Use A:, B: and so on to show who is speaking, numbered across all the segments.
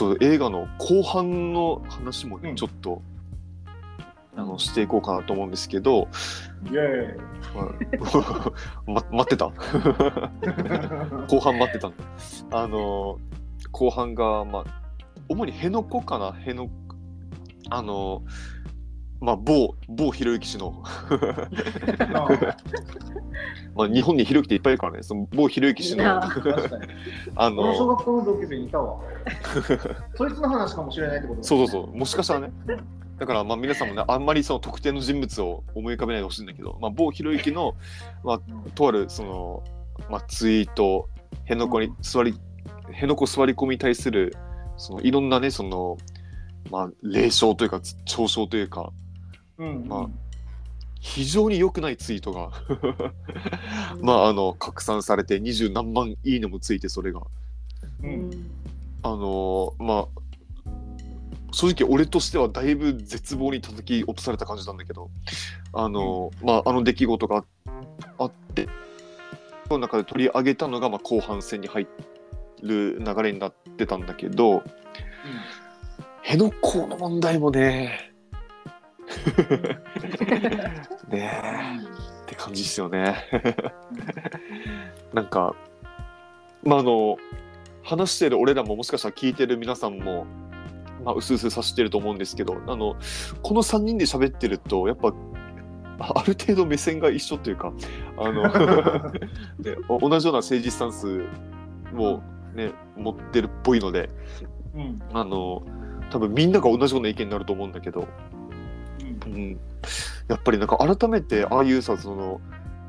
A: と映画の後半の話もね、
B: うん。
A: ちょっとあのしていこうかなと思うんですけど、
B: イエ
A: ま、待ってた？
B: ー イ
A: 後半待ってたんだ。あの後半がまあ主に辺野古かな？辺野あのまあ某某ひろゆき氏の。まあ日本にひろゆきっていっぱいいるからね。その某ひろゆき氏の。あ
B: の。小
A: の
B: 学校の同級生にいたわ。そいつの話かもしれないってことだ
A: そうそうそう。もしかしたらね。だからまあ皆さんもねあんまりその特定の人物を思い浮かべないでほしいんだけど、まあ、某ひろゆきの、まあ、とあるその、まあ、ツイート辺野古に座り辺野古座り込みに対するそのいろんなねそのまあ霊障というか嘲笑というか
B: うん
A: まあ非常に良くないツイートが。まああの拡散されて二十何万いいねもついてそれが。
B: う
C: うん。ん
A: あのーまあ正直俺としてはだいぶ絶望に叩き落とされた感じなんだけど。あのーまああの出来事があってその中で取り上げたのが、まあ、後半戦に入る流れになってたんだけど。辺野古の問題もね ねえ。って感じですよね。なんか、まあ、あの、話してる俺らももしかしたら聞いてる皆さんも、まあ、うすうすさしてると思うんですけど、あの、この3人で喋ってると、やっぱ、あある程度目線が一緒というか、あの、ねお同じような政治スタンスをね、持ってるっぽいので、
B: うん。
A: あの、多分みんなが同じような意見になると思うんだけど、
B: うん。
A: うん、やっぱりなんか改めてああいうさその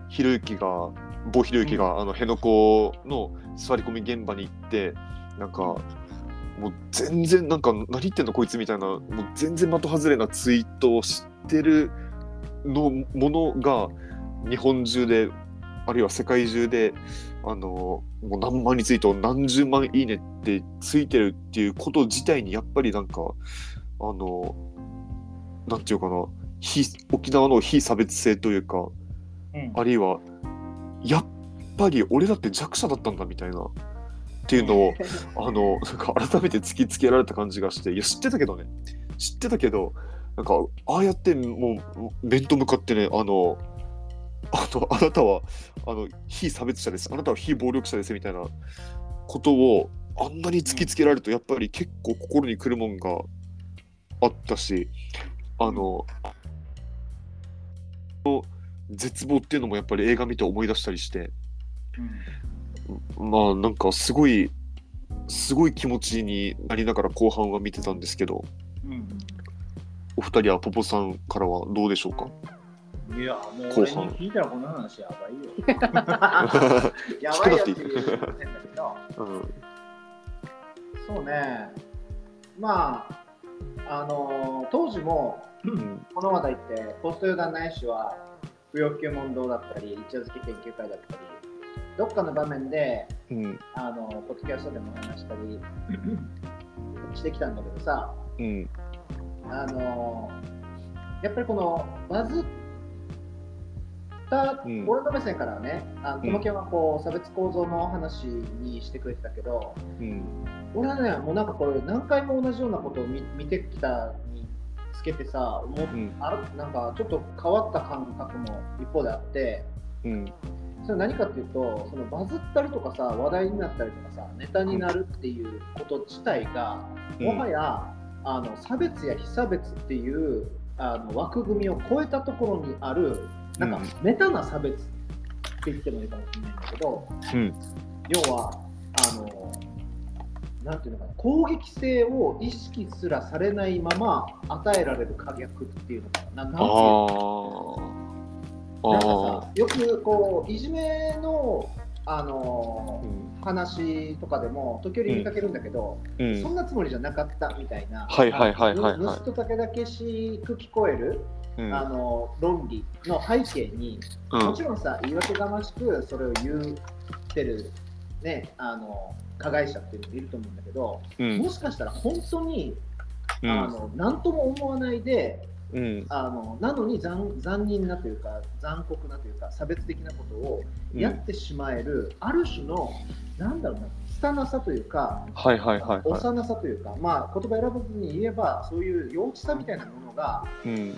A: ひろゆきが某ひろゆきが、あの辺野古の座り込み現場に行ってなんかもう全然なんか何言ってんのこいつみたいなもう全然的外れなツイートを知ってるのものが日本中であるいは世界中であのもう何万リツイート何十万いいねってついてるっていうこと自体にやっぱりなんかあのなんていうかな非沖縄の非差別性というか
B: うん。
A: あるいはやっぱり俺だって弱者だったんだみたいなっていうのを あのなんか改めて突きつけられた感じがしていや知ってたけどね。知ってたけどなんかああやってもう面と向かってねあのあのあなたはあの非差別者です。あなたは非暴力者ですみたいなことをあんなに突きつけられるとやっぱり結構心にくるもんがあったしあの絶望っていうのもやっぱり映画見て思い出したりして。まあなんかすごいすごい気持ちになりながら後半は見てたんですけど。
B: うん。
A: お二人はポポさんからはどうでしょうか？
B: いや、もう
A: 後半。
B: 聞いたらこの話やばいよ。やばいよっていうけど、
A: うん。
B: そうね、まあ、あの当時も
A: うん。
B: この話題って、ポスト予断ないしは、不要不急問答だったり、一夜漬け研究会だったり、どっかの場面で、
A: うん。
B: あのポッドキャストでも話したり してきたんだけどさ、
A: うん。
B: あのやっぱりこのバズった、
A: うん。
B: 俺の目線からはね、あの
A: うん。
B: トモケンはこう差別構造の話にしてくれてたけど、
A: うん。
B: 俺はね、もうなんかこれ、何回も同じようなことを見見てきたにつけてさ、もう
A: うん。
B: あらなんかちょっと変わった感覚も一方であって、
A: うん。
B: それ何かっていうと、そのバズったりとかさ、話題になったりとかさ、ネタになるっていうこと自体が、もはやあの差別や非差別っていうあの枠組みを超えたところにある、なんか
A: うん。
B: メタな差別って言ってもいいかもしれないんだけど、
A: うん。
B: 要はあのなんていうのかな攻撃性を意識すらされないまま与えられる可逆っていうのかな。ななんていうの
A: あ
B: なんか
A: あ
B: さよくこういじめのあの
A: うん。
B: 話とかでも時折見かけるんだけど、
A: うん。
B: そんなつもりじゃなかったみたいな、
A: はいはいはいはいはい。
B: あの盗人だけだけしく聞こえる、
A: うん。
B: あの論理の背景に、
A: うん。
B: もちろんさ、言い訳がましくそれを言ってる、ね、あの加害者っていうのもいると思うんだけど、
A: うん。
B: もしかしたら本当に、
A: うん。
B: あの何とも思わないで
A: うん。
B: あのなのに残残忍なというか残酷なというか差別的なことをやってしまえる、ある種のなんだろうな拙さというか
A: はいはいはいはい。
B: 幼さというか、まあ、言葉選ばずに言えばそういう幼稚さみたいなものが
A: うん。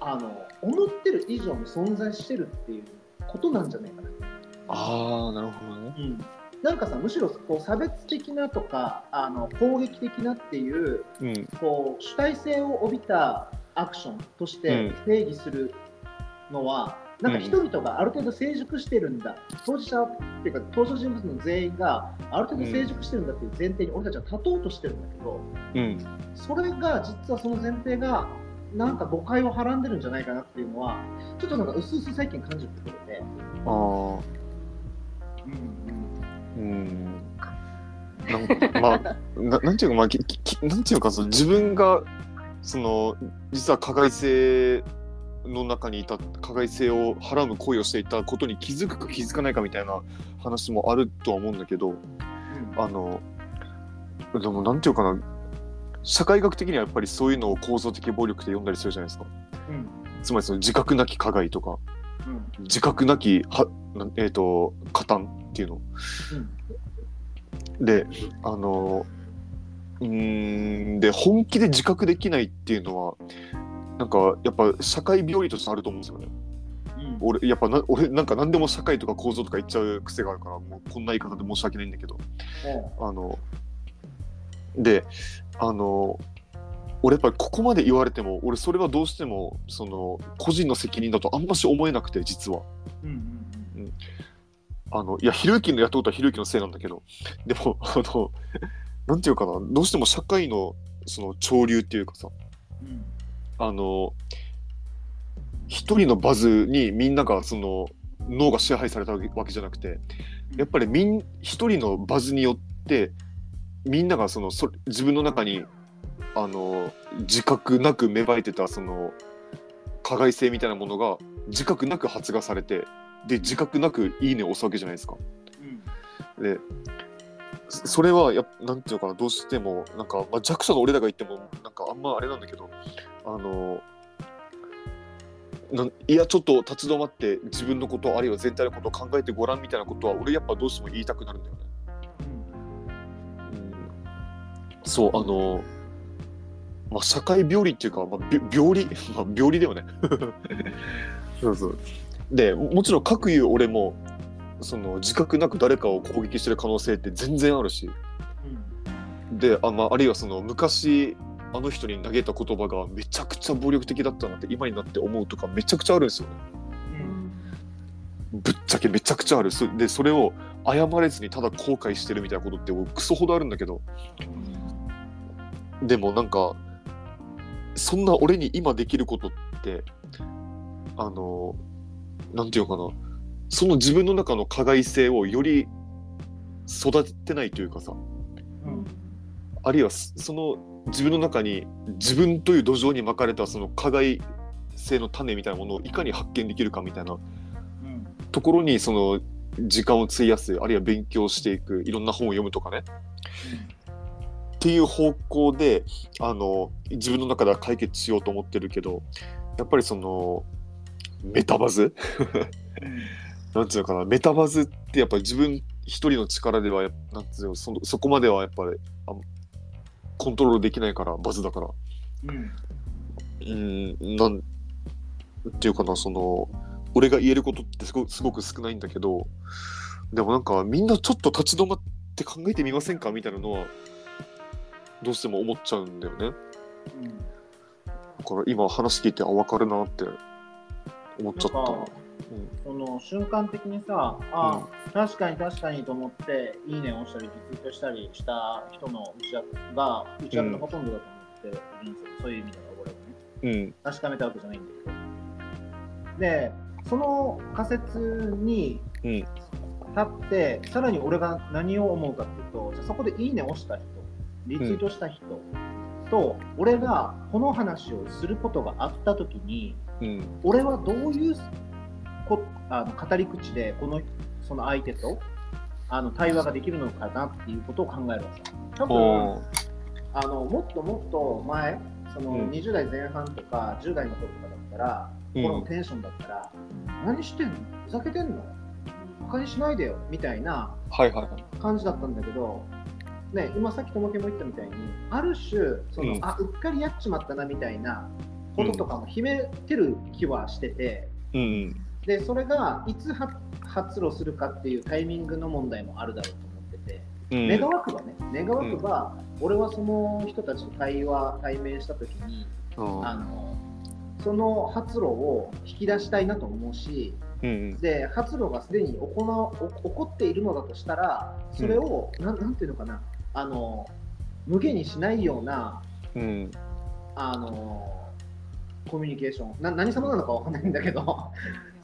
B: あの思ってる以上に存在してるっていうことなんじゃないかな。
A: ああなるほどね。
B: うんなんかさむしろこう差別的なとかあの攻撃的なっていう
A: うん。
B: こう主体性を帯びたアクションとして
A: うん。
B: 定義するのは、なんか人々がある程度成熟してるんだ、当事者っていうか登場人物の全員がある程度成熟してるんだっていう前提に俺たちは立とうとしてるんだけど、
A: うん。
B: それが実はその前提がなんか誤解をはらんでるんじゃないかなっていうのはちょっとなんか薄々最近感じるところで。
A: ああうん。なんかまあ ななんていうかまあききなんていうかその自分がその実は加害性の中にいた加害性をはらむ行為をしていたことに気づくか気づかないかみたいな話もあるとは思うんだけどあのでもなんていうかな社会学的にはやっぱりそういうのを構造的暴力って呼んだりするじゃないですか。
B: うん。
A: つまりその自覚なき加害とか。
B: うん
A: 自覚なきはえっ、と加担っていうの。であのうーんで本気で自覚できないっていうのはなんかやっぱ社会病理としてあると思うんですよね。
B: うん。
A: 俺やっぱな俺なんか何でも社会とか構造とか言っちゃう癖があるからもうこんな言い方で申し訳ないんだけど。あのであの俺やっぱりここまで言われても俺それはどうしてもその個人の責任だとあんまし思えなくて実は。
B: うんうん
A: あのいやひろゆきのやったことはひろゆきのせいなんだけどでも あのなんていうかなどうしても社会のその潮流っていうかさ
B: うん。
A: あの一人のバズにみんながその脳が支配されたわけわけじゃなくてやっぱりみん一人のバズによってみんながそのそ自分の中にあの自覚なく芽生えてたその加害性みたいなものが自覚なく発芽されてで自覚なく「いいね」を押すわけじゃないですか。
B: うん
A: でそそれはやっなんていうのかなどうしてもなんか、まあ、弱者の俺らが言ってもなんかあんまあれなんだけどあのなんいやちょっと立ち止まって自分のことあるいは全体のことを考えてごらんみたいなことは俺やっぱどうしても言いたくなるんだよね。うん、そうあのまあ社会病理っていうか、まあ、び病理？まあ病理だよね。そうそう。でもちろん各言う俺もその自覚なく誰かを攻撃してる可能性って全然あるし。であ,、まあ、あるいはその昔あの人に投げた言葉がめちゃくちゃ暴力的だったなって今になって思うとかめちゃくちゃあるんですよね。ぶっちゃけめちゃくちゃある。そでそれを謝れずにただ後悔してるみたいなことってクソほどあるんだけど。でもなんかそんな俺に今できることってあのなんていうのかな。その自分の中の加害性をより育てないというかさ。
B: うん。
A: あるいはそその自分の中に自分という土壌にまかれたその加害性の種みたいなものをいかに発見できるかみたいな。
B: うん。
A: ところにその時間を費やすあるいは勉強していくいろんな本を読むとかねっていう方向であの自分の中では解決しようと思ってるけどやっぱりそのメタバズ？なんていうのかな？メタバズってやっぱり自分一人の力ではやなんていうのそのそこまではやっぱりあコントロールできないからバズだから。
B: うん。
A: うんなんていうかなその俺が言えることってすごすごく少ないんだけどでもなんかみんなちょっと立ち止まって考えてみませんか？みたいなのはどうしても思っちゃうんだよね。だから今話聞いてあ分かるなって思っちゃった。
B: なんかその瞬間的にさあ、確かに確かにと思っていいねを押したりリツイートしたりした人の内訳が内訳のほとんどだと思ってるんですよ、そういう意味では俺はね。
A: うん。
B: 確かめたわけじゃないんだけど。でその仮説に
A: うん。
B: 立って、さらに俺が何を思うかっていうとじゃあそこでいいねを押した人リツイートした人と、俺がこの話をすることがあった時に
A: うん。
B: 俺はどういうこあの語り口でこのその相手とあの対話ができるのかなっていうことを考えるわけ。多分あのもっともっと前その
A: うん。
B: 20代前半とか10代の頃とかだったら、
A: うん。
B: このテンションだったら、何してんの？ふざけてんの？バカにしないでよ。みたいな
A: はいはいはい。
B: 感じだったんだけど、ね、今さっきともけも言ったみたいにある種その、
A: うん。
B: あうっかりやっちまったなみたいなこととかも秘めてる気はしてて、
A: うん
B: でそれがいつ発発露するかっていうタイミングの問題もあるだろうと思ってて、
A: うん。
B: 願わくばね願わくば、俺はその人たちと対話対面した時に
A: うん
B: あのその発露を引き出したいなと思うし
A: うん
B: で発露がすでに行起こっているのだとしたらそれを、なんなんていうのかなあの無限にしないような
A: うん。
B: あのコミュニケーション。な何様なのかわかんないんだけど、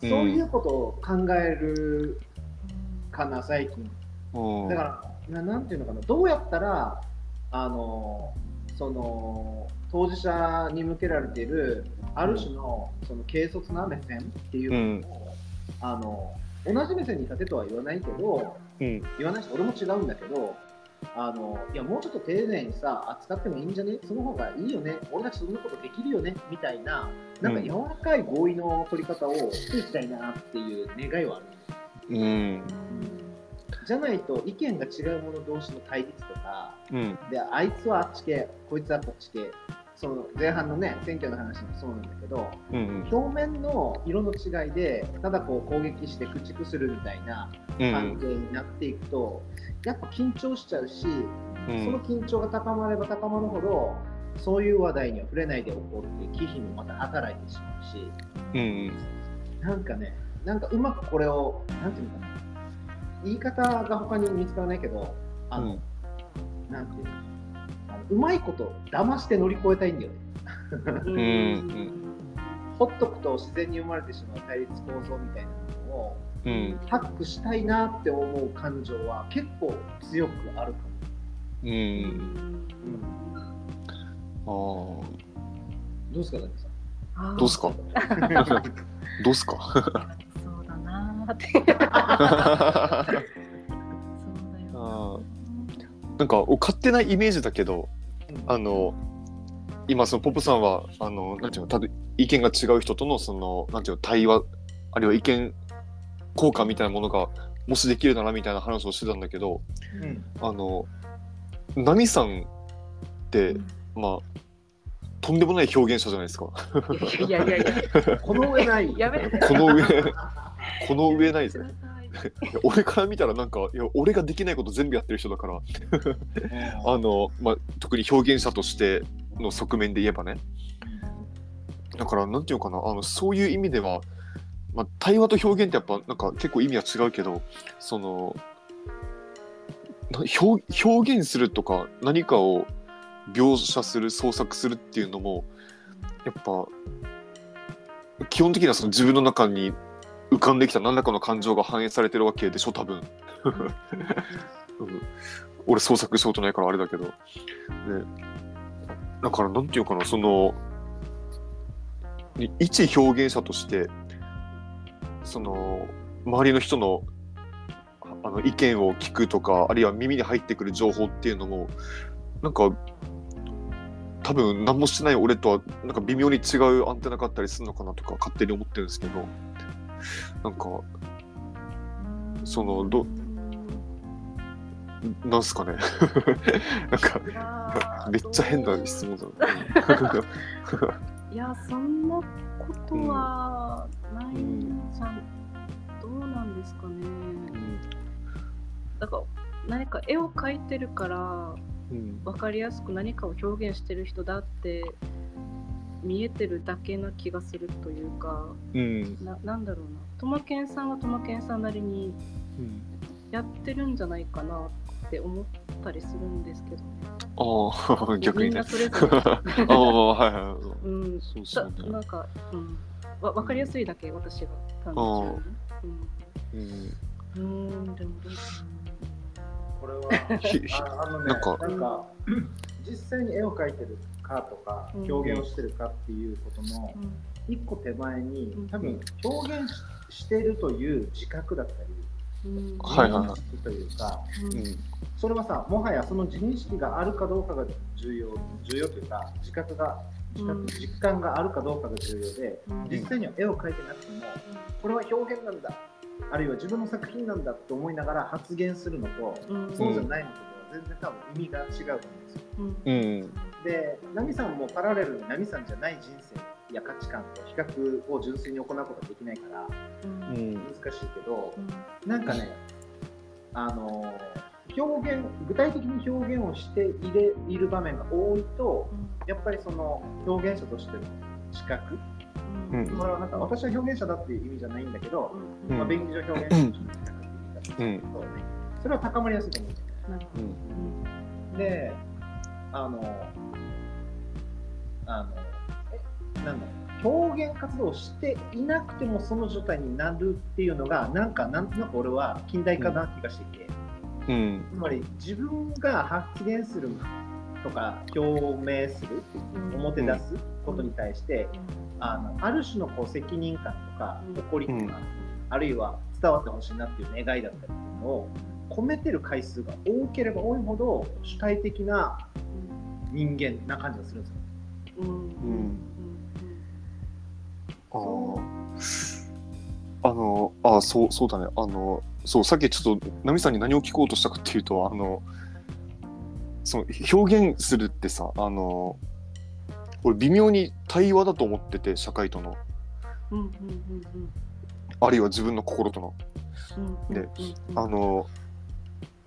A: うん。
B: そういうことを考えるかな最近。
A: うん。
B: だからななんていうのかな。どうやったらあのその当事者に向けられているある種のその軽率な目線っていうのを、あの同じ目線に立てとは言わないけど
A: うん。
B: 言わないし俺も違うんだけどあのいやもうちょっと丁寧にさ扱ってもいいんじゃね？その方がいいよね。俺たちそんなことできるよね？みたいななんか柔らかい合意の取り方をしていきたいなっていう願いはある。
A: うん。
B: じゃないと意見が違う者同士の対立とか
A: うん。
B: であいつはあっち系こいつはこっち系その前半のね選挙の話もそうなんだけど
A: うん
B: 表面の色の違いでただこう攻撃して駆逐するみたいな
A: うん
B: 関係になっていくと、やっぱ緊張しちゃうし、
A: うん。
B: その緊張が高まれば高まるほどそういう話題には触れないでおこうっていう忌避もまた働いてしまうし
A: うん
B: なんかねなんかうまくこれをなんていうのかな言い方が他に見つからないけどあの、なんていうのうまいこと騙して乗り越えたいんだよね。
C: うん
A: うん
B: ほっとくと自然に生まれてしまう対立構造みたいなものを
A: うん
B: ハックしたいなって思う感情は結構強くあるかも。
A: うんああ
B: どうですか、ダニさん？
A: どうすか？どうすか？
C: そうだなーって。そうだよ
A: あ
C: な。
A: なんかお勝手なイメージだけどあの今そのポップさんはあのなんていうのたぶ意見が違う人とのそのなんていうの対話あるいは意見交換みたいなものがもしできるならみたいな話をしてたんだけど
B: うん
A: あのナミさんってまあとんでもない表現者じゃないですか。
C: いやいやいや、
B: この上ない。
C: やめて。
A: この上この上ないです
C: く
A: ね 俺から見たらなんかいや俺ができないこと全部やってる人だから。あの、まあ、特に表現者としての側面で言えばね。だからなんていうのかな。あのそういう意味では、まあ、対話と表現ってやっぱなんか結構意味は違うけどそのな表表現するとか何かを描写する創作するっていうのもやっぱ基本的にはその自分の中に浮かんできた何らかの感情が反映されてるわけでしょ多分。うん俺創作したことないからあれだけど。ね、だからなんていうかなそのい一表現者としてその周りの人のああの意見を聞くとかあるいは耳に入ってくる情報っていうのもなんか多分何もしてない俺とはなんか微妙に違うアンテナがあったりするのかなとか勝手に思ってるんですけどなんかそのどなんすかね なんかめっちゃ変な質問だな。
C: いや、そんなことはないんじゃん。どうなんですかね。だから何か絵を描いてるから
A: うん
C: 分かりやすく何かを表現してる人だって見えてるだけな気がするというか
A: うん
C: ななんだろうなトマケンさんはトマケンさんなりに
A: うん
C: やってるんじゃないかなって思ったりするんですけどね。
A: ああ 逆にね
C: みんな。それぞれ。
A: ああはいはい。
C: うん、
A: そうそ
C: だ
A: うね。
C: なんか、うん、わ分かりやすいだけ私が単純に。
A: うん
C: うん、うーんでもどうか
B: これはああのね
A: なんか
B: なんか実際に絵を描いてるかとか
C: うん。
B: 表現をしてるかっていうことの一個手前に
C: うん。
B: 多分表現ししてるという自覚だったり認識というか、それはさ、もはやその自認識があるかどうかが重要、重要というか、自覚が、自覚
C: うん
B: 実感があるかどうかが重要で、
C: うん。
B: 実際には絵を描いてなくても、これは表現なんだ、あるいは自分の作品なんだと思いながら発言するのと、
C: うん。
B: そうじゃないのと全然多分意味が違うと思うんですよ。
C: うん。
A: うん。
B: で、ナミさんもパラレルにナミさんじゃない人生や価値観と比較を純粋に行うことができないから
C: うん。
A: うん。
B: 難しいけど、
C: うん。
B: なんかね、あの表現具体的に表現をしていれいる場面が多いとやっぱりその表現者としての資格
A: うん。
B: これはなんか私は表現者だっていう意味じゃないんだけど、
C: うん。
B: まあ、便宜上表現者としての資格っていう言い方ですけど、
A: うん。
B: それは高まりやすいと思う。んです
A: うん。
C: ど
B: で、あの、あの、え、なんだ表現活動をしていなくてもその状態になるっていうのが、なんか、なんとなく俺は近代化な気がしていて、
A: うん。
B: つまり自分が発言するとか、表明する、
C: うん
B: 表出すことに対して、あのある種のこう責任感とか
C: うん。
B: 誇りとか、あるいは伝わってほしいなっていう願いだったりっていうのを込めてる回数が多ければ多いほど主体的な人間な感じがするんですよ。
C: うん。うん。うん。
A: あああのあそうそうだね。あのそうさっきちょっとナミさんに何を聞こうとしたかっていうとあのその表現するってさあの俺微妙に対話だと思ってて社会との。
C: うんうんうん
A: あるいは自分の心との。
C: うん
A: で
C: うんうん。
A: あの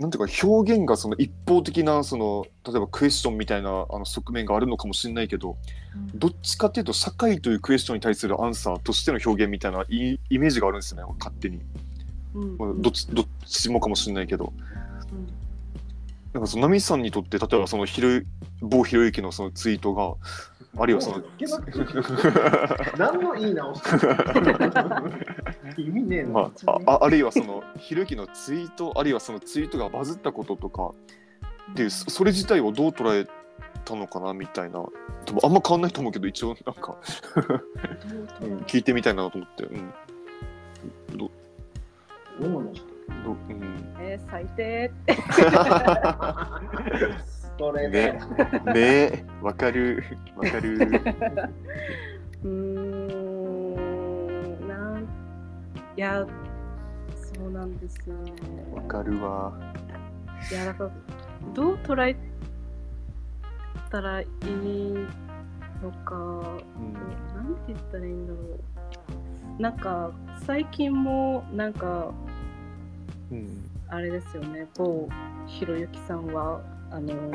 A: なんていうか表現がその一方的なその例えばクエスチョンみたいなあの側面があるのかもしれないけど
C: うん。
A: どっちかっていうと社会というクエスチョンに対するアンサーとしての表現みたいないイメージがあるんですよね勝手に、
C: うん。
A: まあ、どっちどっちもかもしれないけど。
C: うん
A: なんかそのナミさんにとって例えばそのひろ某ひろゆきのそのツイートがあるいはその
B: 何のいい直して意味ねえな。
A: まあ、あああるいはそのひろゆきのツイートあるいはそのツイートがバズったこととかっていうそそれ自体をどう捉えたのかなみたいな。多分あんま変わんないと思うけど一応なんか、
C: どう
A: うん、聞いてみたいなと思って、うん、ど
B: どう思いまし
A: ど、うん、
C: えー、最低。
B: たストレ
A: ね。
B: ート。
A: ね。わかる。わかる。
C: うーん。なんいやそうなんですよね。
A: わかるわ。
C: いやだからどう捉えたらいいのか。
A: うん。
C: なんて言ったらいいんだろう。なんか最近もなんか
A: うん。
C: あれですよね。某ひろゆきさんはあの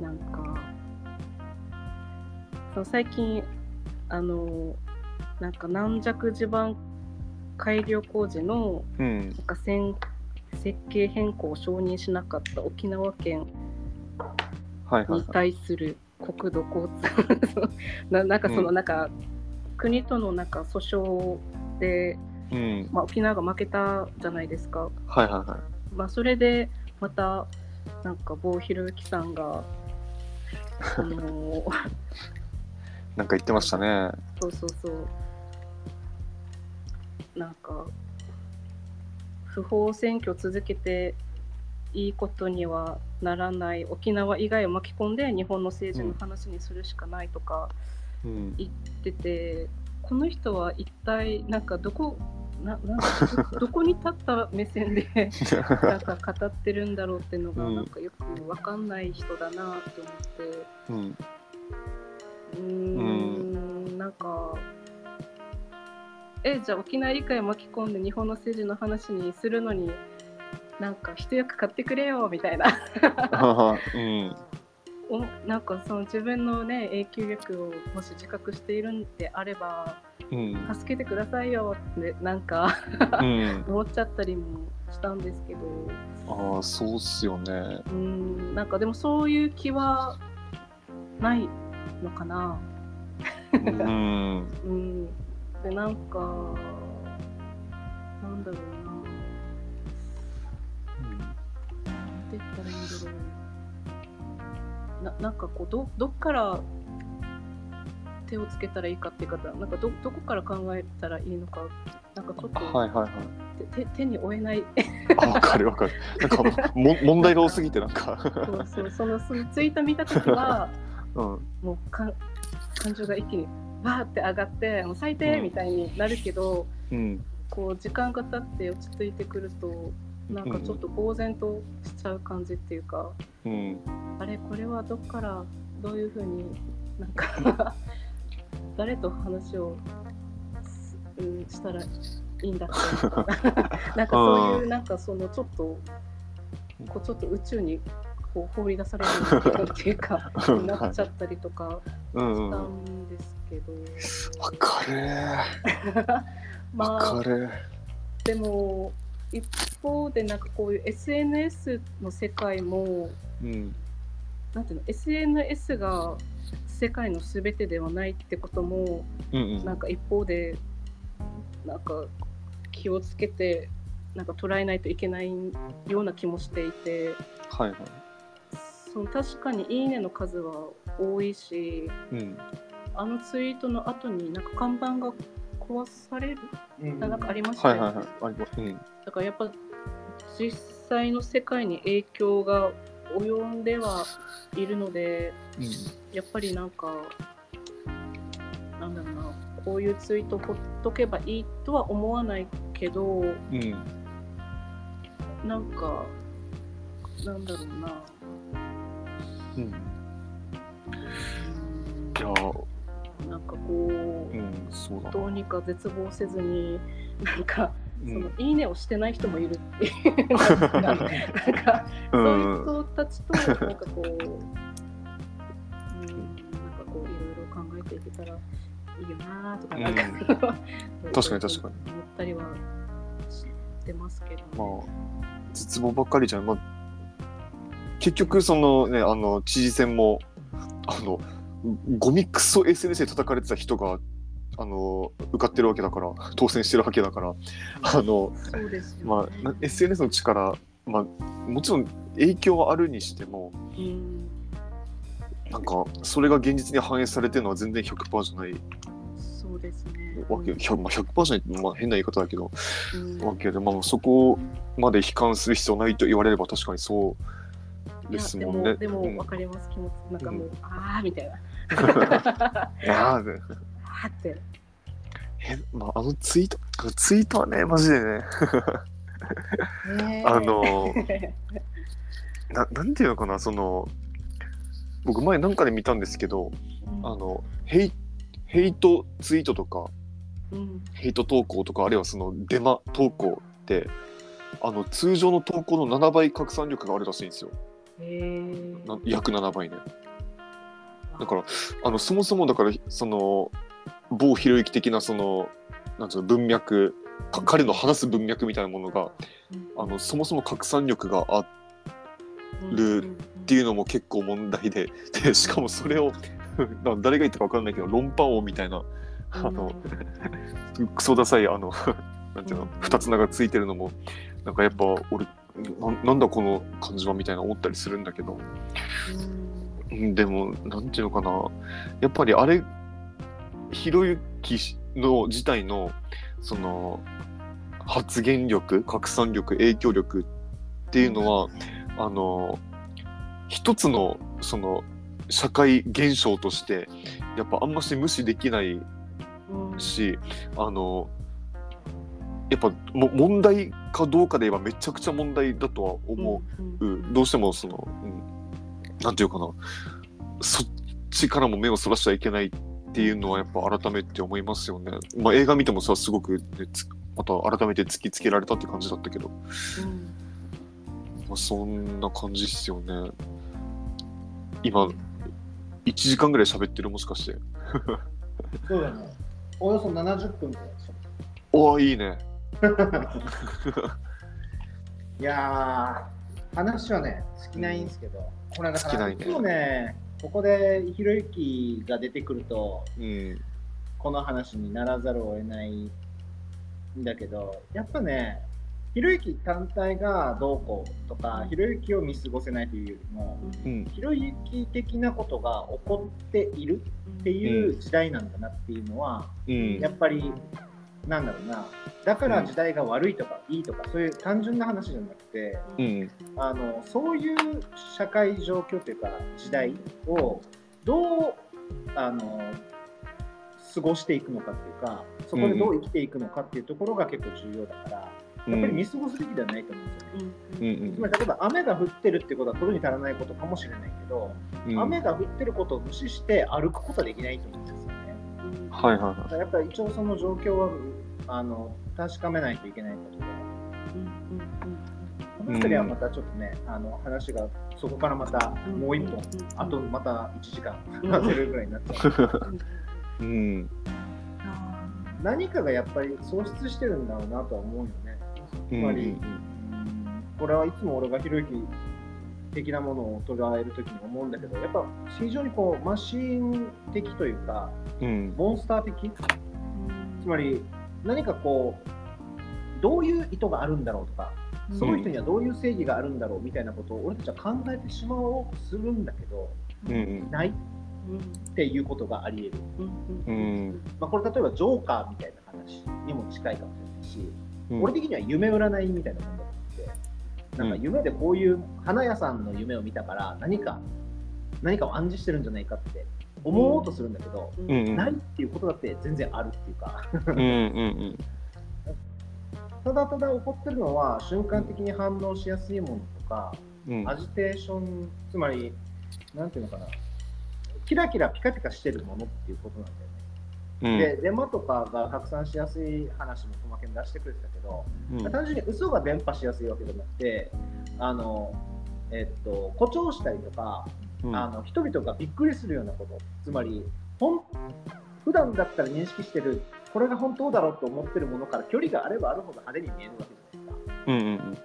C: なんかそう最近あのなんか軟弱地盤改良工事の
A: うん。
C: なんか線設計変更を承認しなかった沖縄県に対する国土交通。ななんかその
A: うん。
C: なんか、国とのなんか訴訟で、
A: うん。
C: まあ、沖縄が負けたじゃないですか、
A: はいはいはい。
C: まあ、それでまたなんか某ひろゆきさんがあのー
A: なんか言ってましたね。
C: そうそうそう。なんか不法占拠続けていいことにはならない。沖縄以外を巻き込んで日本の政治の話にするしかないとか
A: うん。
C: 言ってて、この人は一体なんかどこななんかどどこに立った目線でなんか語ってるんだろうっていうのが
A: うん。
C: なんかよくわかんない人だなと思って。
A: うん。
C: うーんなんかえじゃあ沖縄理解を巻き込んで日本の政治の話にするのになんか一役買ってくれよみたいな。
A: うん。
C: おなんかその自分のね影響力をもし自覚しているんであれば
A: うん。
C: 助けてくださいよってなんか
A: うん。
C: 思っちゃったりもしたんですけど。
A: ああそうっすよね。
C: うーんなんかでもそういう気はないのかな。
A: うん。
C: うん、でなんかなんだろうな。なんて言ったらいいんだろう。ななんかこうどどっから手をつけたらいいかっていう方なんかどどこから考えたらいいのかななんかちょっと、
A: はいはいはい。
C: 手手手に負えない
A: あ、わかるわかる。なんかも問題が多すぎてなんか。
C: そうそうそのそのツイート見た時は
A: うん。
C: もうか感情が一気にわーって上がってもう最低みたいになるけど、
A: うん。
C: こう時間が経って落ち着いてくるとなんかちょっと呆然としちゃう感じっていうか、
A: うん。
C: あれこれはどっからどういうふうになんか誰と話をす、うん、したらいいんだっけな なんかそういうなんかそのちょっとこうちょっと宇宙にこう放り出されるっていうか
A: うん
C: なっちゃったりとか
A: うんうん。
C: した
A: わ
C: んですけど、
A: かる。
C: ま
A: わ
C: あ
A: かる。
C: でも一方でなんかこういう SNS の世界も
A: うん。
C: なんていうの SNS が世界の全てではないってことも
A: うんうん。
C: なんか一方でなんか気をつけてなんか捉えないといけないような気もしていて
A: はいはい。
C: その確かに「いいね」の数は多いし
A: うん。
C: あのツイートの後になんか看板が壊される
B: うん
C: なんかありましたよね、
A: はいはいはい。あります。うん。
C: だからやっぱ実際の世界に影響が及んではいるのでやっぱりなんかなんだろうなこういうツイートほっとけばいいとは思わないけど
A: うん。うん。
C: なんかなんだろうな
A: うん。いやー、
C: なんかこう
A: うん、そうだな。
C: どうにか絶望せずになんか
A: う
C: その
A: ん。
C: いいねをしてない人もいるっていうなんかそうい
A: ん
C: う人たちとなんかこう、うん、なんかこういろいろ考えていけたらいいよなとか、なんか、
A: う
C: 確か
A: に確かに
C: 思ったりはしてますけど、ね。
A: まあ、絶望ばっかりじゃん。まあ、結局、そのね、あの、知事選も、あの、ゴミクソ SNS で叩かれてた人が、あの、受かってるわけだから、当選してるわけだから、あの、
C: ね。
A: まあ、な SNS の力、まあ、もちろん影響はあるにしても、
C: うん、
A: なんか、それが現実に反映されてるのは全然100%じゃない
C: そうですね。
A: わけ、100%, まあ、100%じゃない、まあ、変な言い方だけど、
C: うん
A: わけで、まあ、そこまで悲観する必要ないと言われれば確かにそうですもんね。
C: でも、で
A: うん
C: も分かります、気持ち。なんかもう、
A: うん
C: ああみたいな。
A: いやーね
C: あーって。
A: へまあ、あのツイート、ツイートはね、マジでね、
C: ね
A: あの な、なんていうのかな、その、僕前なんかで見たんですけど、あの、ヘイヘイトツイートとか、
C: うん、
A: ヘイト投稿とか、あるいはそのデマ投稿って、あの通常の投稿の7倍拡散力があるらしいんですよ。約7倍ね。だから、あのそもそもだから、その、某ひろゆき的な、その、なんつうの、文脈、か彼の話す文脈みたいなものが、あのそもそも拡散力があっるっていうのも結構問題で、でしかもそれを、な誰が言ったか分かんないけど、論破王みたいな、あの、クソダサい、あの、なんていうの、二つ名がついてるのも、なんかやっぱ俺、ななんだこの感じはみたいな思ったりするんだけど、うんでも、なんていうのかな、やっぱりあれ、ひろゆきの自体の、その、発言力、拡散力、影響力っていうのは、あの、一つの、その、社会現象として、やっぱあんまし無視できないし、あの、やっぱも問題かどうかで言えばめちゃくちゃ問題だとは思う。どうしてもその、うん、なんていうかな、そっちからも目をそらしちゃいけないっていうのはやっぱ改めて思いますよね。まあ映画見てもさ、すごく、ね、つまた改めて突きつけられたって感じだったけど、まあ、そんな感じっすよね。今、1時間ぐらい喋ってるもしかして。
B: そうだね。およそ70分くらい
A: おお、いいね。
B: いやー、話はね、尽きないんですけど、これだから、
A: 尽きないね
B: いつもね、ここでひろゆきが出てくると、
A: うん。
B: この話にならざるを得ないんだけど、やっぱね、ひろゆき単体がどうこうとか、ひろゆきを見過ごせないというよりも、
A: うん。
B: ひろゆき的なことが起こっているっていう時代なんだなっていうのは、
A: うん。
B: やっぱりなんだろうなだから時代が悪いとかいいとかそういう単純な話じゃなくて
A: うん
B: あのそういう社会状況というか時代をどうあの過ごしていくのかっていうかそこでどう生きていくのかっていうところが結構重要だから、やっぱり見過ごすべきではないと思うんですよね。
C: うん
A: うん
B: つまり例えば雨が降ってるってことは取るに足らないことかもしれないけど、
A: うん
B: 雨が降ってることを無視して歩くことはできないと思うんです。
A: はいはいは
B: だからやっぱり一応その状況はあの確かめないといけないことで、この辺りはまたちょっとね、あの話がそこからまたもう一本、あとまた1時間 話せるぐらいになっちゃう。
A: い うん。
B: 何かがやっぱり喪失してるんだろうなとは思うよね。つまり、これはいつも俺がひろゆき的なものを捉えるときに思うんだけど、やっぱ非常にこうマシーン的というか、
A: うん。
B: モンスター的、つまり何かこう、どういう意図があるんだろうとか、その人にはどういう正義があるんだろうみたいなことを俺たちは考えてしまおうとするんだけど、
A: うんうん。
B: ないっていうことがあり得る。
A: うん。
B: まあ、これ例えばジョーカーみたいな話にも近いかもしれないし、
A: うん。
B: 俺的には夢占いみたいなものなんか夢でこういう花屋さんの夢を見たから何か何かを暗示してるんじゃないかって思おうとするんだけど、
A: うんうん
B: ないっていうことだって全然あるっていうか。
A: うんうん。
B: ただただ起こってるのは瞬間的に反応しやすいものとか、
A: うん。
B: アジテーションつまりなんていうのかな。キラキラピカピカしてるものっていうことなんだよね。
A: うん。
B: で、デマとかが拡散しやすい話も小負けに出してくれてたけど、
A: うん。
B: 単純に嘘が伝播しやすいわけじゃなくて、あの、えっと、誇張したりとか、
A: うん。
B: あの人々がびっくりするようなこと、つまり、ほん普段だったら認識してる、これが本当だろうと思ってるものから距離があればあるほど派手に見えるわけじゃないですか。
A: うんうん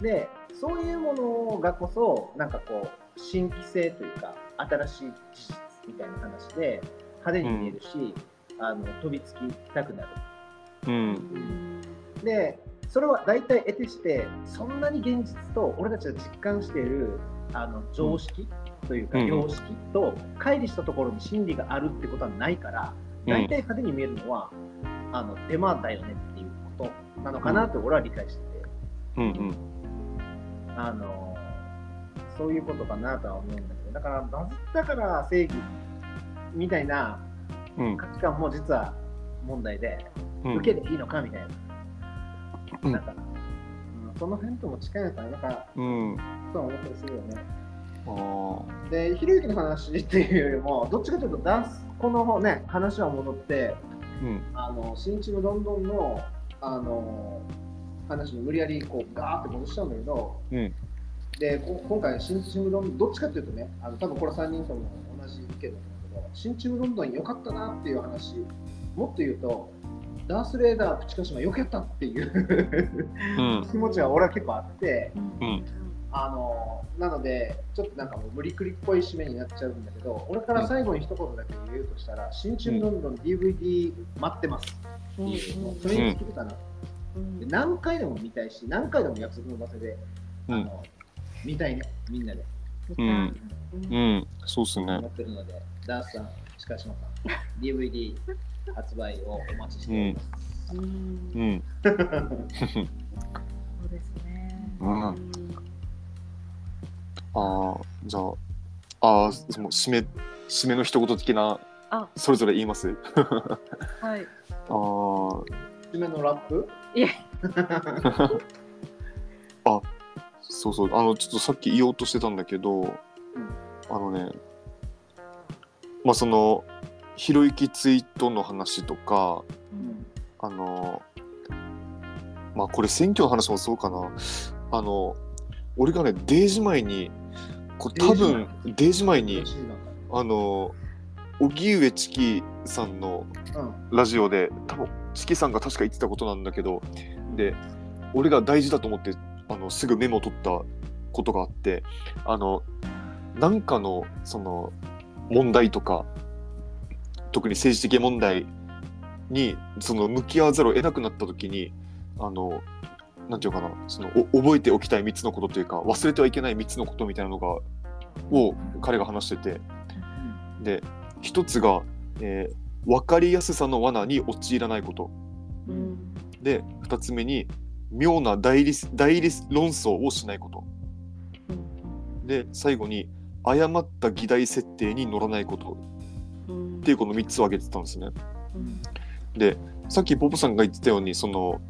B: で、そういうものがこそ、なんかこう、新規性というか、新しい事実みたいな話で、派手に見えるし、あの飛びつきたくなる。
A: うん。
B: で、それは大体得てして、そんなに現実と俺たちが実感しているあの常識というか、
A: うん。
B: 様式と乖離したところに真理があるってことはないから、大体派手に見えるのは、あのデマだよねっていうことなのかなと俺は理解してて。
A: うんうん。
B: あのそういうことかなとは思うんだけど、だからバズったから正義みたいな
A: うん。
B: 価値観も実は問題で、
A: うん。
B: 受けていいのかみたいな、
A: うん。
B: なんか、うん、その辺とも近いのかな、なんか、
A: うん。
B: そう思ったりするよね。で、ひろゆきの話っていうよりも、どっちかというと、ダンス、このね、話は戻って、
A: うん。
B: あの新チームどんどんのあの話に無理やりこうガーって戻しちゃうんだけど、
A: うん。
B: でこ今回、新チームどんどっちかというとね、あの多分これ3人とも同じ意見だと思新チームどんどん良かったなっていう話、もっと言うと、ダース・レーダー、プチカシマよくやったっていう
A: うん。
B: 気持ちは俺は結構あって、
A: うん。
B: あのなので、ちょっとなんかもう無理くりっぽい締めになっちゃうんだけど、俺から最後に一言だけ言うとしたら、新チームどんどん DVD 待ってます。っていう、もうそれに尽きるかな。で何回でも見たいし、何回でも約束の場所で、
A: うん。
B: あの見たいね、みんなで。
A: うん。うん。そうっすね。
B: 思ってるので、ダースさん、鹿島さん、DVD 発売をお待ちしております。
A: うん。
C: そうですね。
A: うん。ああじゃあああその締め締めの一言的な
C: あ。
A: それぞれ言います？
C: はい。
A: ああ
B: 締めのラップ？
C: いえ。
A: そうそう。あのちょっとさっき言おうとしてたんだけど、あのねまあそのひろゆきツイートの話とかあのまあこれ選挙の話もそうかな。あの俺がねデージ前にこれ多分デージ前にあの荻上チキさんの
B: うん。
A: ラジオで多分チキさんが確か言ってたことなんだけどで俺が大事だと思ってあのすぐメモを取ったことがあってあのなんかのその問題とか特に政治的問題にその向き合わざるを得なくなった時にあのなんていうかなそのお覚えておきたい3つのことというか忘れてはいけない3つのことみたいなのがを彼が話しててで一つが、えー分かりやすさの罠に陥らないこと。で2つ目に妙な代理代理論争をしないこと。
C: うん。
A: で最後に誤った議題設定に乗らないこと。
C: うん。
A: っていうこの3つを挙げてたんですね。
C: うん。
A: でさっきポポさんが言ってたようにその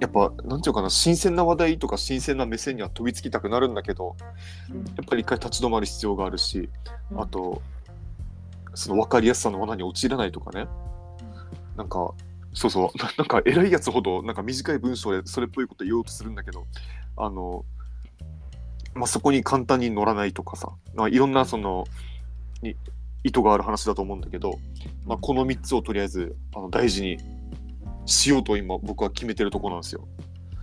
A: やっぱなんていうかな新鮮な話題とか新鮮な目線には飛びつきたくなるんだけどやっぱり一回立ち止まる必要があるしあとその分かりやすさの罠に陥らないとかね。なんかそうそうな なんか偉いやつほどなんか短い文章でそれっぽいこと言おうとするんだけどあの、まあ、そこに簡単に乗らないとかさ、まあ、いろんなそのに意図がある話だと思うんだけど、まあ、この3つをとりあえずあの大事にしようと今僕は決めてるところなんですよ。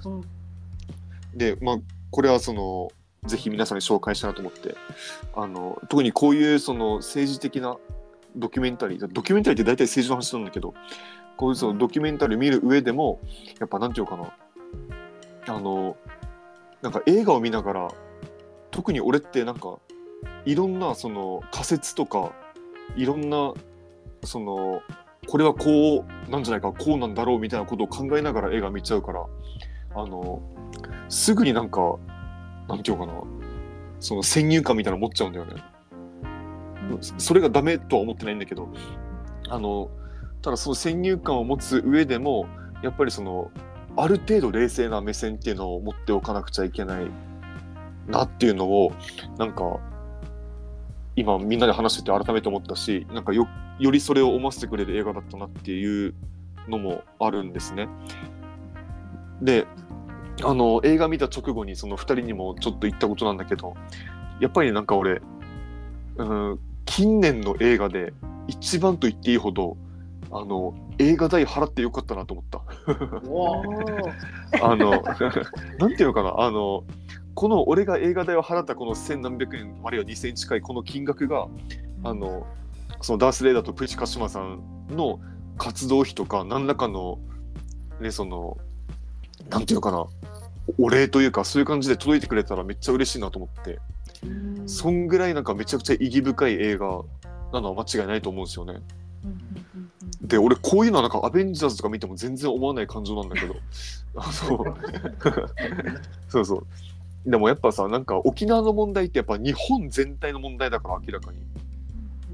C: うん。
A: でまあこれはそのぜひ皆さんに紹介したいなと思ってあの特にこういうその政治的なドキュメンタリードキュメンタリーって大体政治の話なんだけどこういうそのドキュメンタリーを見る上でもやっぱなんていうのかな。あのなんか映画を見ながら特に俺ってなんかいろんなその仮説とかいろんなそのこれはこうなんじゃないかこうなんだろうみたいなことを考えながら映画見ちゃうからあのすぐになんかなんていうかなその先入観みたいなの持っちゃうんだよね。それがダメとは思ってないんだけどあのただその先入観を持つ上でもやっぱりそのある程度冷静な目線っていうのを持っておかなくちゃいけないなっていうのをなんか今みんなで話してて改めて思ったしなんかよよりそれを思わせてくれる映画だったなっていうのもあるんですね。であの映画見た直後にその2人にもちょっと言ったことなんだけどやっぱりなんか俺、うん、近年の映画で一番と言っていいほどあの映画代払ってよかったなと思った。あの なんていうのかなあのこの俺が映画代を払ったこの千何百円あるいは2000円近いこの金額があのそのダース・レイダーとプリチカシマさんの活動費とか何らかのねそのなんていうのかなお礼というかそういう感じで届いてくれたらめっちゃ嬉しいなと思って。
C: うん。
A: そんぐらいなんかめちゃくちゃ意義深い映画なのは間違いないと思うんですよね。で俺こういうのはなんかアベンジャーズとか見ても全然思わない感情なんだけど。そうそうでもやっぱさなんか沖縄の問題ってやっぱ日本全体の問題だから明らかに。
C: うん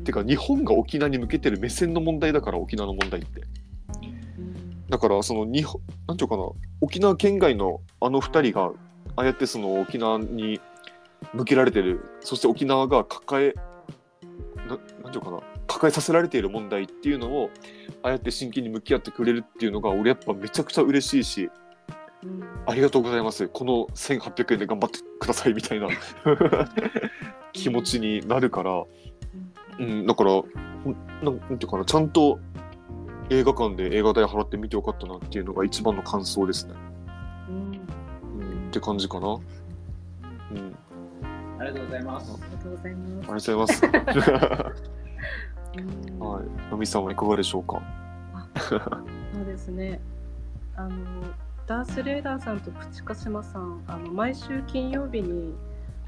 A: てか日本が沖縄に向けてる目線の問題だから沖縄の問題って。
C: うん
A: だからその日本なんていうかな沖縄県外のあの2人がああやってその沖縄に向けられてるそして沖縄が抱えななんていうかな抱えさせられている問題っていうのをああやって真剣に向き合ってくれるっていうのが俺やっぱめちゃくちゃ嬉しいし
C: うん
A: ありがとうございますこの1800円で頑張ってくださいみたいな 気持ちになるから、うん、だからなんなんていうかなちゃんと映画館で映画代払って見てよかったなっていうのが一番の感想ですね。
C: うん
A: うん、って感じかな。うん、
B: ありがとうございます
C: あ。りがとうございます
A: ありがとうございます。
C: うん
A: はい、のみさんはいかがでしょうか？
C: そうですね。あのダース・レーダーさんとプチカシマさん、あの毎週金曜日に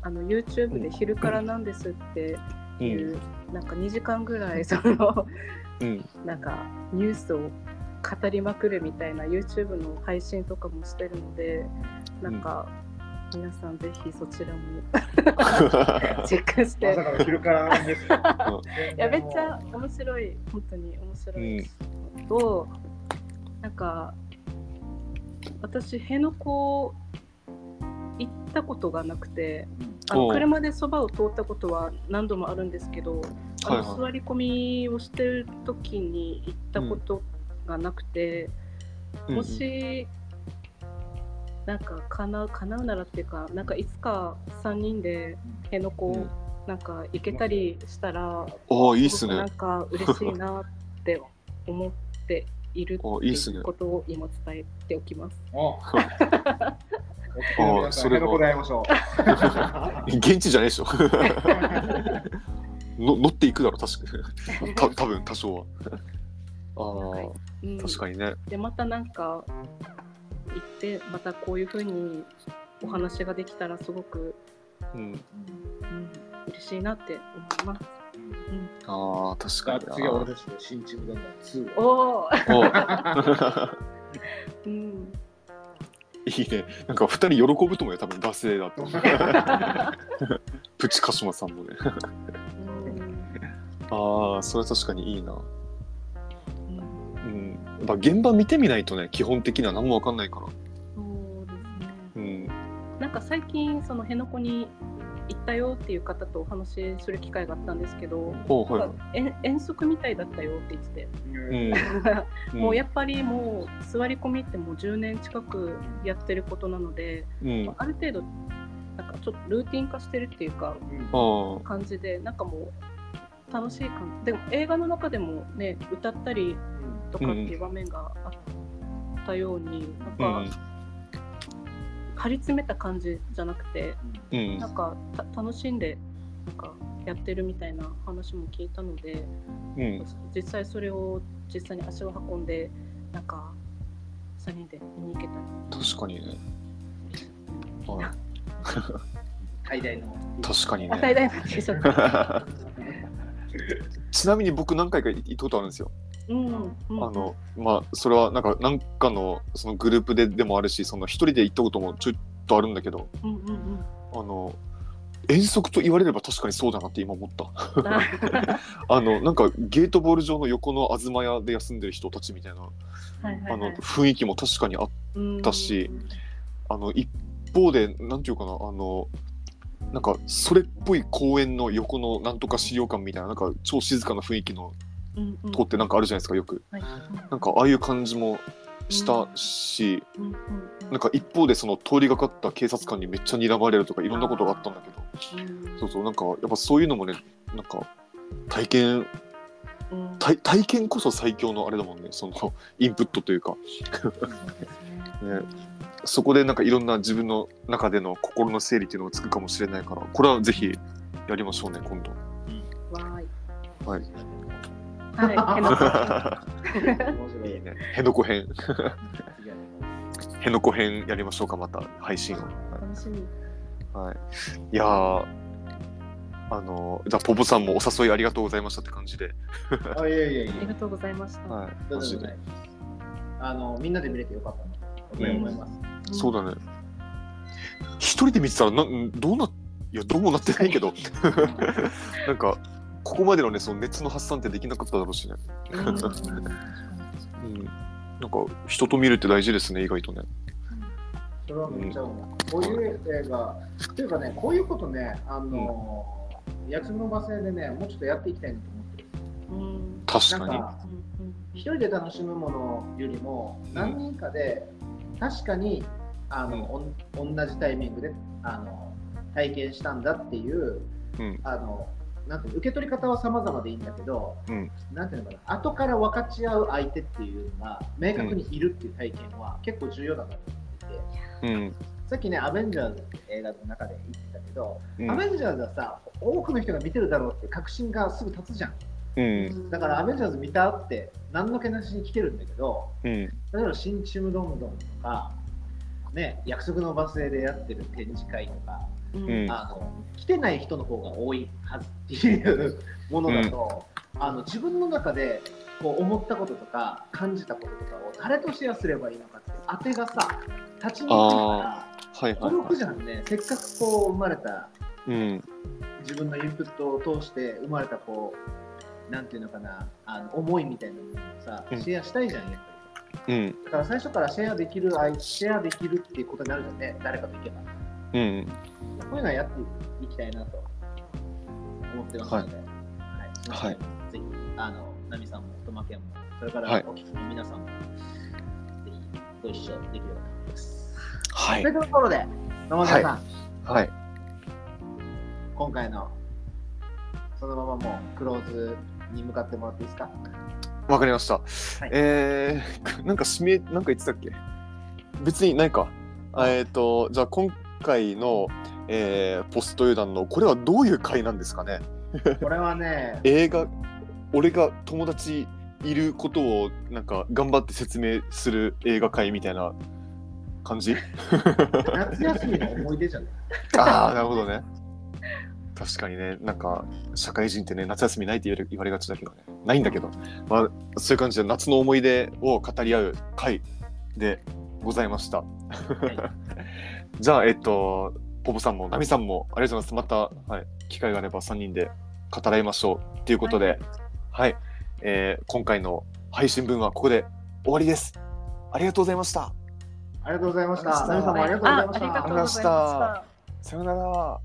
C: あの YouTube で昼からなんですっていう、なんか2時間ぐらいその
A: うん、
C: なんかニュースを語りまくるみたいな YouTube の配信とかもしてるので、なんか、皆さんぜひそちらも チェックして。
B: 昼からなんです
C: やめっちゃ面白い本当に面白いのと、なんか私辺野古行ったことがなくてあ車でそばを通ったことは何度もあるんですけどあの座り込みをしてる時に行ったことがなくて、もしなんか叶う叶うならっていうかなんかいつか3人で辺野古
A: うん。
C: なんか行けたりしたら、
A: ああ、いいっすね。
C: なん。か嬉しいなって思っているって
A: あいいっすね
C: いうことを今伝えておきます。
B: お
A: あそれは
B: 辺野古で会いましょう。
A: 現地じゃないでしょ。の乗っていくだろ、確かに。た多分多少は。あ
C: うん
A: あ、確かにね。
C: でまたなんか行ってまたこういうふうにお話ができたらすごく、
A: うん、
C: うん、嬉しいなって思います。
A: ああ、確かに
B: 次は俺たちで新チーム軍団2を。
C: おお、
A: お
C: うん、
A: いいね。なんか二人喜ぶと思うよ、多分、惰性だと。プチカシマさんもね。ああ、それは確かにいいな。
C: うん
A: うん。やっぱ現場見てみないとね、基本的には何もわかんないから。
C: そうですね。
A: うん。
C: なんか最近その辺野古に行ったよっていう方とお話しする機会があったんですけど、
A: おはい
C: 遠遠足みたいだったよって言ってて、
A: い。うん。
C: もうやっぱりもう座り込みってもう10年近くやってることなので、
A: うん。
C: ある程度なんかちょっとルーティン化してるっていうか。感じでなんかもう楽しい感じでも映画の中でもね歌ったりとかっていう場面があったように、
A: う
C: なんか
A: ん。
C: 張り詰めた感じじゃなくて
A: うん
C: なんかた楽しんでなんかやってるみたいな話も聞いたので
A: うん。
C: 実際それを実際に足を運んでなんか3人で見に行けたら
A: 確かにね。はい。
B: 最大の。
A: 確かにね。
C: あ最大の。
A: ちなみに僕何回か行ったことあるんですよ。あのまあそれはなんかなんかのそのグループででもあるしその一人で行ったこともちょっとあるんだけど
C: うんうんうん。
A: あの遠足と言われれば確かにそうだなって今思った。
C: あ
A: あのなんかゲートボール場の横の東屋で休んでる人たちみたいな
C: はいはいはい。
A: あの雰囲気も確かにあっ
C: うん。
A: たしあの一方でなんていうかなあのなんかそれっぽい公園の横のなんとか資料館みたいななんか超静かな雰囲気のとってなんかあるじゃないですかよく。
C: はい。
A: なんかああいう感じもしたし、
C: うんうんうん。
A: なんか一方でその通りがかった警察官にめっちゃ睨まれるとかいろんなことがあったんだけど。
C: うん。
A: そうそうなんかやっぱそういうのもねなんか体験
C: うん。
A: 体体験こそ最強のあれだもんねそのインプットというか。
C: ね。
A: ね。そこでなんかいろんな自分の中での心の整理っていうのがつくかもしれないからこれはぜひやりましょうね今度。
C: わーい。
A: はい。
C: はいへのこ
B: 面白い。
A: いいね。辺野古編。辺野古編やりましょうかまた配信を。
C: 楽しみ
A: はい。いやーあのじゃあポポさんもお誘いありがとうございましたって感じで。
B: あ、いやいやいや
C: ありがとうございました、
A: はい。
B: どう
A: マジで
B: ぞどうぞ。あの、みんなで見れてよかったなと思います。
A: そうだね。一人で見てたらなんどうないやどうもなってないけど なんかここまでのねその熱の発散ってできなかっただろうしね。
C: うん
A: うん。なんか人と見るって大事ですね意外とね。
B: それはめっちゃ思う。こういう映画、っていうかね、こういうことね、あの、約束の場所でね、もうちょっとやっていきたいなと思ってる。
C: うん
A: 確かに。
B: なんか、一人で楽しむものよりも、何人かで、確かに、あの、おん同じタイミングで、あの、体験したんだっていう、
A: うん
B: あの、なんていうの受け取り方は様々でいいんだけど、
A: うん
B: なんていうのかな、後から分かち合う相手っていうのが明確にいるっていう体験は結構重要だなと思っていて、
A: うん。
B: さっきね、アベンジャーズって映画の中で言ってたけど、
A: うん
B: アベンジャーズはさ、多くの人が見てるだろうって確信がすぐ立つじゃん。
A: うん。
B: だからアベンジャーズ見たって何の気なしに来てるんだけど、
A: うん。
B: 例えば新チームどんどんとか、ね、約束のバス停でやってる展示会とか、あの来てない人の方が多いはずっていうものだと、あの自分の中でこう思ったこととか感じたこととかを誰とシェアすればいいのかって当てがさ立ちにくいから
A: はいはい
B: 孤独
A: は
B: じゃんねせっかくこう生まれた
A: い。うん。
B: 自分のインプットを通して生まれたこうなんていうのかなあの思いみたいなものをさ
A: うん
B: シェアしたいじゃんやっぱり。
A: うん。
B: だから最初からシェアできる相シェアできるっていうことになるじゃんね誰かといけば。
A: うん。
B: こういうのはやっていきたいなと思ってますので、はい
A: はい
B: ぜひ、あの、ナミさんも、トマケンも、それから
A: はい
B: お聞きの皆さんも、ぜひご一緒できればと思います。
A: はい
B: とい。うところで、野間さん、
A: はい。
B: 今回の、そのままもうクローズに向かってもらっていいですか？
A: わかりました。
B: い
A: えー、なんか指名、なんか言ってたっけ？別にないか。えっ、と、じゃあ今回の、えーポスト油断の、これはどういう回なんですかね？
B: これはね、
A: 映画、俺が友達いることをなんか頑張って説明する映画会みたいな感じ？
B: 夏休みの思い出じゃない？
A: ああ、なるほどね。確かにね、なんか社会人ってね、夏休みないって言われ言われがちだけどね、ないんだけど、まあ、そういう感じで夏の思い出を語り合う会でございました。
B: はい
A: じゃあ、えっと、ポポさんもナミさんもありがとうございます。また、はい、機会があれば3人で語らいましょう。ということで、はい、えー今回の配信分はここで終わりです。ありがとうございました。
B: ありがとうございました。
A: ありがとうございました
B: ナミさんもありがとうございました。
C: あありがとうございました。
A: さようなら。